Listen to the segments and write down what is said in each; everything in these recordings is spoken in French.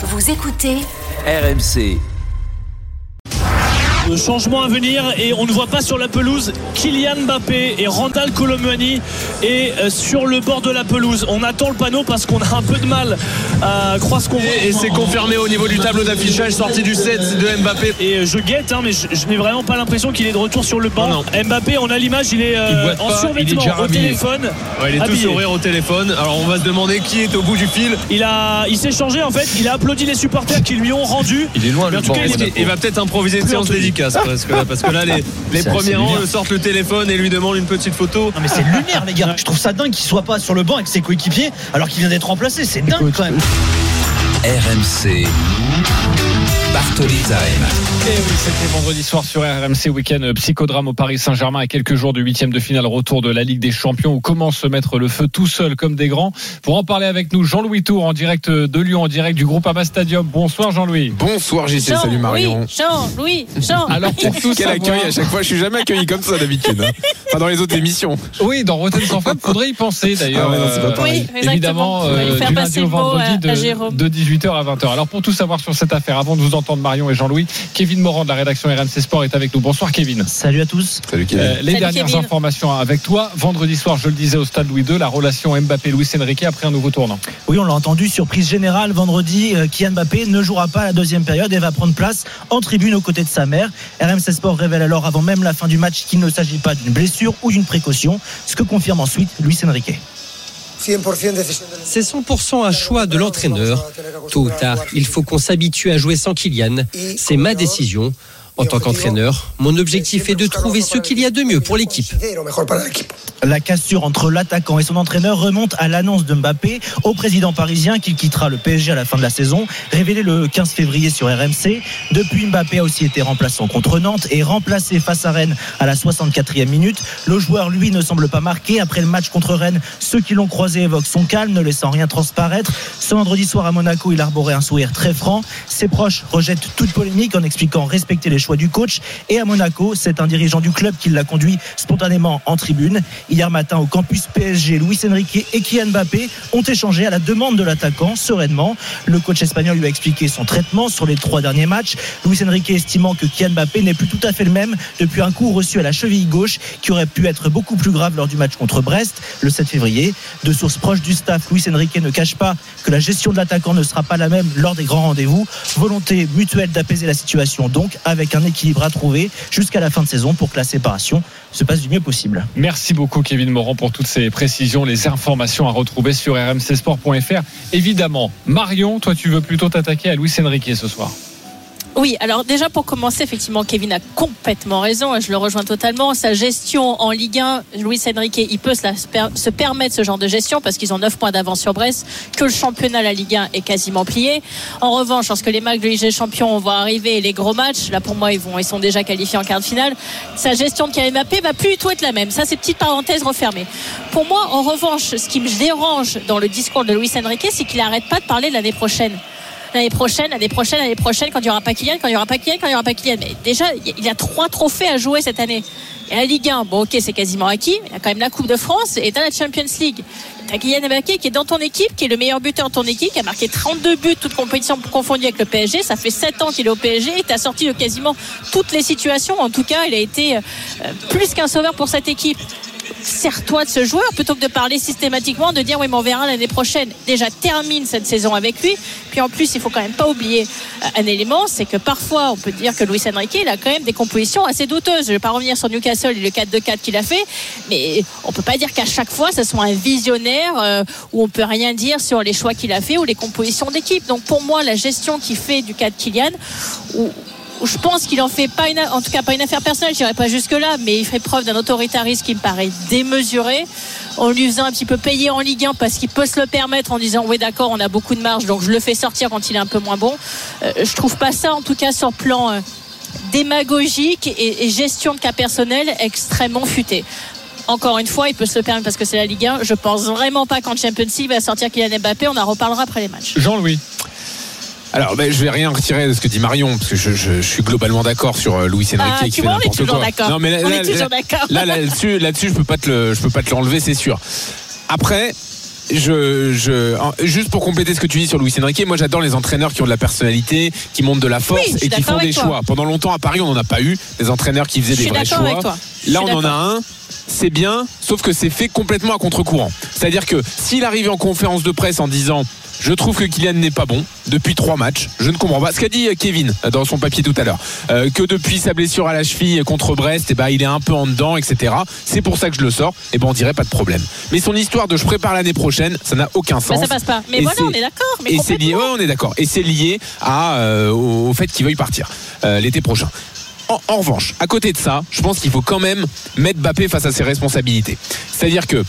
Vous écoutez RMC. Le changement à venir et on ne voit pas sur la pelouse Kylian Mbappé et Randall Colomwani et euh, sur le bord de la pelouse. On attend le panneau parce qu'on a un peu de mal à croire ce qu'on voit. Et, et c'est confirmé au niveau du tableau d'affichage, sortie du set de Mbappé. Et euh, je guette, hein, mais je, je n'ai vraiment pas l'impression qu'il est de retour sur le banc. Non, Mbappé, on a l'image, il est euh, Il en pas, il est au habillé. téléphone. Ouais, il est tout Habillé. sourire au téléphone. Alors on va se demander qui est au bout du fil. Il a, il s'est changé en fait. Il a applaudi les supporters qui lui ont rendu. Il est loin Mais en tout cas, il est- Il va peut-être improviser une séance en parce que, parce que là les, premiers rangs lunaire. sortent le téléphone et lui demandent une petite photo. Non mais c'est lunaire les gars. Je trouve ça dingue qu'il soit pas sur le banc avec ses coéquipiers alors qu'il vient d'être remplacé. C'est dingue quand même. RMC. Bartoli Time. Et oui, c'était vendredi soir sur RMC Week-end euh, psychodrame au Paris Saint-Germain à quelques jours du huitième de finale retour de la Ligue des Champions où comment se mettre le feu tout seul comme des grands. Pour en parler avec nous, Jean-Louis Tour en direct de Lyon, en direct du groupe Ama Stadium. Bonsoir Jean-Louis. Bonsoir JC, Jean, salut Marion. Oui, Jean, Louis, Jean. Alors pour tous Quel savoir- accueil à chaque fois, je suis jamais accueilli comme ça d'habitude. hein. Enfin dans les autres émissions. Oui, dans Rotten sans femme, faudrait y penser d'ailleurs. Ah ouais, non, c'est pas Euh. Oui, exactement. Évidemment, On va lui euh, faire du passer lundi au vendredi de, de 18h à 20h. Alors pour tout savoir sur cette affaire, avant de vous entendre Marion et Jean-Louis, Kevin Morand de la rédaction RMC Sport est avec nous. Bonsoir Kevin. Salut à tous. Salut Kevin. Euh, les Salut, dernières Kevin. informations avec toi. Vendredi soir, je le disais au stade Louis II, la relation Mbappé-Luis Enrique après un nouveau tournant. Oui, on l'a entendu, surprise générale vendredi, euh, Kylian Mbappé ne jouera pas la deuxième période et va prendre place en tribune aux côtés de sa mère. RMC Sport révèle alors avant même la fin du match qu'il ne s'agit pas d'une blessure ou d'une précaution, ce que confirme ensuite Luis Enrique. C'est 100% un choix de l'entraîneur. Tôt ou tard, il faut qu'on s'habitue à jouer sans Kylian. C'est ma décision. En tant qu'entraîneur, mon objectif est de trouver ce qu'il y a de mieux pour l'équipe. La cassure entre l'attaquant et son entraîneur remonte à l'annonce de Mbappé au président parisien qu'il quittera le PSG à la fin de la saison, révélé le 15 février sur RMC. Depuis, Mbappé a aussi été remplaçant contre Nantes et remplacé face à Rennes à la 64e minute. Le joueur, lui, ne semble pas marqué. Après le match contre Rennes, ceux qui l'ont croisé évoquent son calme, ne laissant rien transparaître. Ce vendredi soir à Monaco, il arborait un sourire très franc. Ses proches rejettent toute polémique en expliquant respecter les choix du coach. Et à Monaco, c'est un dirigeant du club qui l'a conduit spontanément en tribune. Hier matin, au campus PSG, Luis Enrique et Kylian Mbappé ont échangé à la demande de l'attaquant sereinement. Le coach espagnol lui a expliqué son traitement sur les trois derniers matchs. Luis Enrique estimant que Kylian Mbappé n'est plus tout à fait le même depuis un coup reçu à la cheville gauche qui aurait pu être beaucoup plus grave lors du match contre Brest le 7 février. De sources proches du staff, Luis Enrique ne cache pas que la gestion de l'attaquant ne sera pas la même lors des grands rendez-vous. Volonté mutuelle d'apaiser la situation donc avec un équilibre à trouver jusqu'à la fin de saison pour que la séparation se passe du mieux possible. Merci beaucoup Kevin Morand pour toutes ces précisions, les informations à retrouver sur rmcsport.fr. Évidemment, Marion, toi tu veux plutôt t'attaquer à Luis Enrique ce soir. Oui, alors déjà pour commencer, effectivement, Kevin a complètement raison, et je le rejoins totalement. Sa gestion en Ligue 1, Luis Enrique, il peut se, permettre ce genre de gestion parce qu'ils ont 9 points d'avance sur Brest, que le championnat, la Ligue 1 est quasiment plié. En revanche, lorsque les matchs de Ligue des Champions vont arriver et les gros matchs, là pour moi, ils, vont, ils sont déjà qualifiés en quart de finale, sa gestion de Mbappé va plus du tout être la même. Ça, c'est petite parenthèse refermée. Pour moi, en revanche, ce qui me dérange dans le discours de Luis Enrique, c'est qu'il n'arrête pas de parler de l'année prochaine l'année prochaine, l'année prochaine, l'année prochaine, quand il n'y aura pas Kylian, quand il n'y aura pas Kylian, quand il n'y aura pas Kylian. Mais déjà, il y a trois trophées à jouer cette année. Il la Ligue 1, bon ok, c'est quasiment acquis. Il y a quand même la Coupe de France et t'as la Champions League. T'as Kylian Mbappé qui est dans ton équipe, qui est le meilleur buteur de ton équipe, qui a marqué 32 buts, toutes compétitions confondues avec le PSG. Ça fait 7 ans qu'il est au PSG et t'as sorti de quasiment toutes les situations. En tout cas, il a été euh, plus qu'un sauveur pour cette équipe sers-toi de ce joueur plutôt que de parler systématiquement de dire oui mais on verra l'année prochaine. Déjà termine cette saison avec lui. Puis en plus il faut quand même pas oublier euh, un élément c'est que parfois on peut dire que Luis Enrique il a quand même des compositions assez douteuses. Je vais pas revenir sur Newcastle et le 4-2-4 qu'il a fait mais on peut pas dire qu'à chaque fois ce soit un visionnaire euh, où on peut rien dire sur les choix qu'il a fait ou les compositions d'équipe. Donc pour moi la gestion qu'il fait du cas de Kylian où, je pense qu'il en fait pas une, en tout cas pas une affaire personnelle, je dirais pas jusque là, mais il fait preuve d'un autoritarisme qui me paraît démesuré, en lui faisant un petit peu payer en Ligue 1 parce qu'il peut se le permettre en disant oui d'accord on a beaucoup de marge donc je le fais sortir quand il est un peu moins bon. Euh, je trouve pas ça en tout cas sur plan euh, démagogique et, et gestion de cas personnel extrêmement futé. Encore une fois, il peut se le permettre parce que c'est la Ligue 1. Je pense vraiment pas qu'en Champions League il va sortir Kylian Mbappé. On en reparlera après les matchs. Jean-Louis. Alors, ben, je vais rien retirer de ce que dit Marion, parce que je, je- je suis globalement d'accord sur euh, Luis Enrique Ah, qui tu fait n'importe quoi. Non, mais là, On là, est toujours là- d'accord. Là, là-dessus, là-dessus, je peux pas te le, je peux pas te l'enlever, c'est sûr. Après, je, je, juste pour compléter ce que tu dis sur Luis Enrique, moi j'adore les entraîneurs qui ont de la personnalité, qui montrent de la force Oui, et qui font des toi. choix. Pendant longtemps à Paris, on n'en a pas eu des entraîneurs qui faisaient Je des vrais choix. Là, on en a un. C'est bien, sauf que c'est fait complètement à contre-courant. C'est-à-dire que s'il arrivait en conférence de presse en disant je trouve que Kylian n'est pas bon depuis trois matchs. Je ne comprends pas ce qu'a dit euh, Kevin euh, dans son papier tout à l'heure. Euh, que depuis sa blessure à la cheville contre Brest, eh ben, il est un peu en dedans, etc. C'est pour ça que je le sors. Et ben on dirait pas de problème. Mais son histoire de je prépare l'année prochaine, ça n'a aucun Bah, sens. ça passe pas. Mais Et voilà, on est d'accord. Et c'est lié, ouais, on est d'accord. Et c'est lié à, euh, au, fait qu'il veuille partir euh, l'été prochain. En, en revanche, à côté de ça, je pense qu'il faut quand même mettre Bappé face à ses responsabilités. C'est-à-dire que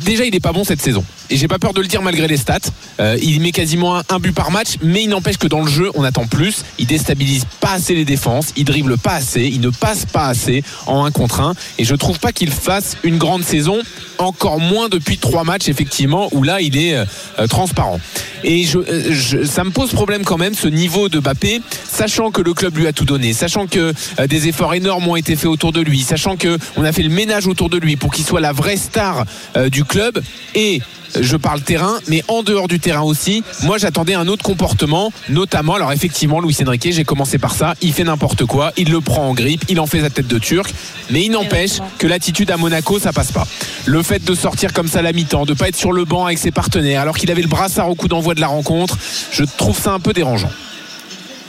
déjà, il n'est pas bon cette saison. Et j'ai pas peur de le dire malgré les stats. Euh, il met quasiment un, but par match, mais il n'empêche que dans le jeu, on attend plus. Il déstabilise pas assez les défenses, il dribble pas assez, il ne passe pas assez en 1 contre 1. Et je trouve pas qu'il fasse une grande saison, encore moins depuis trois matchs, effectivement, où là, il est euh, euh, transparent. Et je, euh, je- ça me pose problème quand même, ce niveau de Bappé, sachant que le club lui a tout donné, sachant que euh, des efforts énormes ont été faits autour de lui, sachant que on a fait le ménage autour de lui pour qu'il soit la vraie star euh, du club. Et je parle terrain, mais en dehors du terrain aussi. Moi, j'attendais un autre comportement, notamment. Alors, effectivement, Luis Enrique, j'ai commencé par ça. Il fait n'importe quoi, il le prend en grippe, il en fait sa tête de turc, mais il n'empêche que l'attitude à Monaco, ça passe pas. Le fait de sortir comme ça à la mi-temps, de pas être sur le banc avec ses partenaires, alors qu'il avait le brassard au coup d'envoi de la rencontre, je trouve ça un peu dérangeant.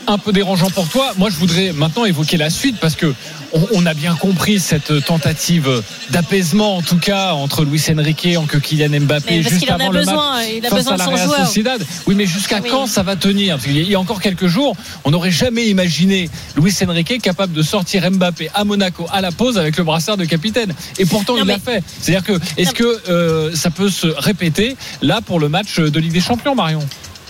Un peu dérangeant pour toi. Moi, je voudrais maintenant évoquer la suite parce que on, on a bien compris cette tentative d'apaisement, en tout cas, entre Luis Enrique et que Kylian Mbappé parce juste qu'il en a avant le besoin, match il a face besoin à de la son Real joueur. Sociedad. Oui, mais jusqu'à Oui. quand ça va tenir? Parce il y a encore quelques jours, on n'aurait jamais imaginé Luis Enrique capable de sortir Mbappé à Monaco à la pause avec le brassard de capitaine. Et pourtant, Non, il l'a fait. C'est-à-dire que, est-ce que euh, ça peut se répéter là pour le match de Ligue des Champions, Marion?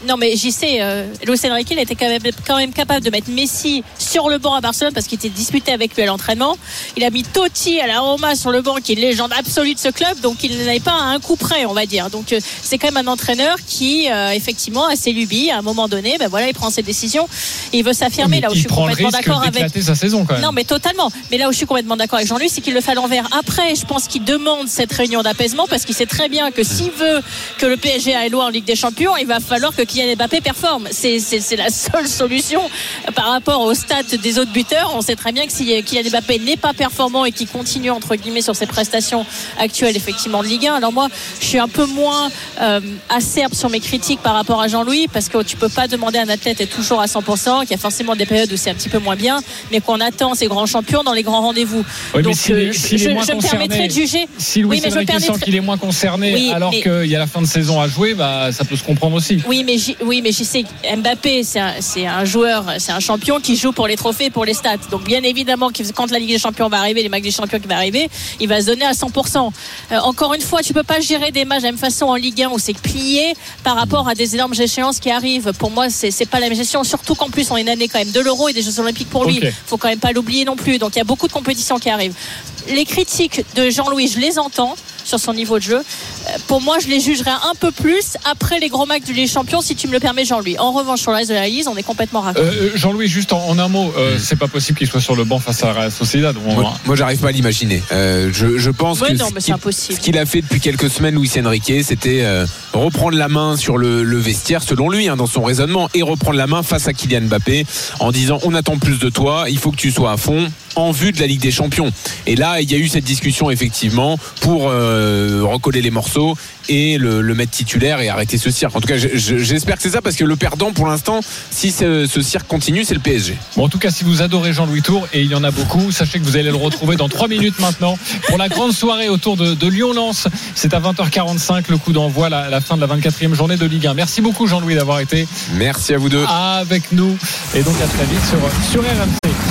Non, mais j'y sais, euh, Luis Enrique, il était quand même, quand même capable de mettre Messi sur le banc à Barcelone parce qu'il était disputé avec lui à l'entraînement. Il a mis Totti à la Roma sur le banc, qui est une légende absolue de ce club, donc il n'avait pas à un coup près, on va dire. Donc euh, c'est quand même un entraîneur qui, euh, effectivement, a ses lubies. À un moment donné, ben voilà, il prend ses décisions et il veut s'affirmer. Là où je il suis prend le complètement d'accord avec. sa saison quand même. Non, mais totalement. Mais là où je suis complètement d'accord avec Jean-Luc, c'est qu'il le fait à l'envers. Après, je pense qu'il demande cette réunion d'apaisement parce qu'il sait très bien que s'il veut que le PSG aille loin en Ligue des Champions, il va falloir que Kylian Mbappé performe. C'est, c'est, c'est la seule solution par rapport aux stats des autres buteurs. On sait très bien que si Kylian Mbappé n'est pas performant et qu'il continue entre guillemets sur ses prestations actuelles effectivement de Ligue 1, alors moi, je suis un peu moins euh, acerbe sur mes critiques par rapport à Jean-Louis parce que tu peux pas demander à un athlète d'être toujours à 100%, qu'il y a forcément des périodes où c'est un petit peu moins bien, mais qu'on attend ces grands champions dans les grands rendez-vous. Oui, Donc s'il euh, je, me concerné, permettrai de juger. Si Luis Oui, mais je me sent permettrai- qu'il est moins concerné Oui, alors mais- qu'il y a la fin de saison à jouer, bah, ça peut se comprendre aussi. Oui, mais oui, mais je sais que Mbappé, c'est un, joueur, c'est un champion qui joue pour les trophées, pour les stats. Donc bien évidemment, quand la Ligue des Champions va arriver, les matchs des Champions qui va arriver, il va se donner à 100%. Euh, encore une fois, tu peux pas gérer des matchs de la même façon en Ligue 1 où c'est plié par rapport à des énormes échéances qui arrivent. Pour moi, c'est pas la même gestion. Surtout qu'en plus, on est une année quand même de l'Euro et des Jeux Olympiques pour lui. Ok. Faut quand même pas l'oublier non plus. Donc il y a beaucoup de compétitions qui arrivent. Les critiques de Jean-Louis, je les entends sur son niveau de jeu. Euh, Pour moi, je les jugerai un peu plus après les gros matchs du Ligue des Champions, si tu me le permets, Jean-Louis. En revanche, sur le reste de la liste, on est complètement raccord. Euh, Jean-Louis, juste en, en un mot, euh, c'est pas possible qu'il soit sur le banc face à la Real Sociedad. On- Moi, moi, j'arrive pas à l'imaginer. Euh, je, je pense Ouais, que non, ce qu'il- impossible. ce qu'il a fait depuis quelques semaines, Luis Enrique, c'était euh, reprendre la main sur le, le vestiaire, selon lui, hein, dans son raisonnement, et reprendre la main face à Kylian Mbappé en disant on attend plus de toi, il faut que tu sois à fond en vue de la Ligue des Champions. Et là, il y a eu cette discussion effectivement pour euh, recoller les morceaux et le, le mettre titulaire et arrêter ce cirque. En tout cas, je- je- j'espère que c'est ça parce que le perdant pour l'instant, si ce, ce cirque continue, c'est le PSG. Bon, en tout cas, si vous adorez Jean-Louis Tour, et il y en a beaucoup, sachez que vous allez le retrouver dans 3 minutes maintenant pour la grande soirée autour de, de Lyon-Lens. C'est à 20h45 le coup d'envoi, la, la fin de la 24e journée de Ligue 1. Merci beaucoup Jean-Louis d'avoir été Merci à vous deux. avec nous. Et donc à très vite sur, sur RMC.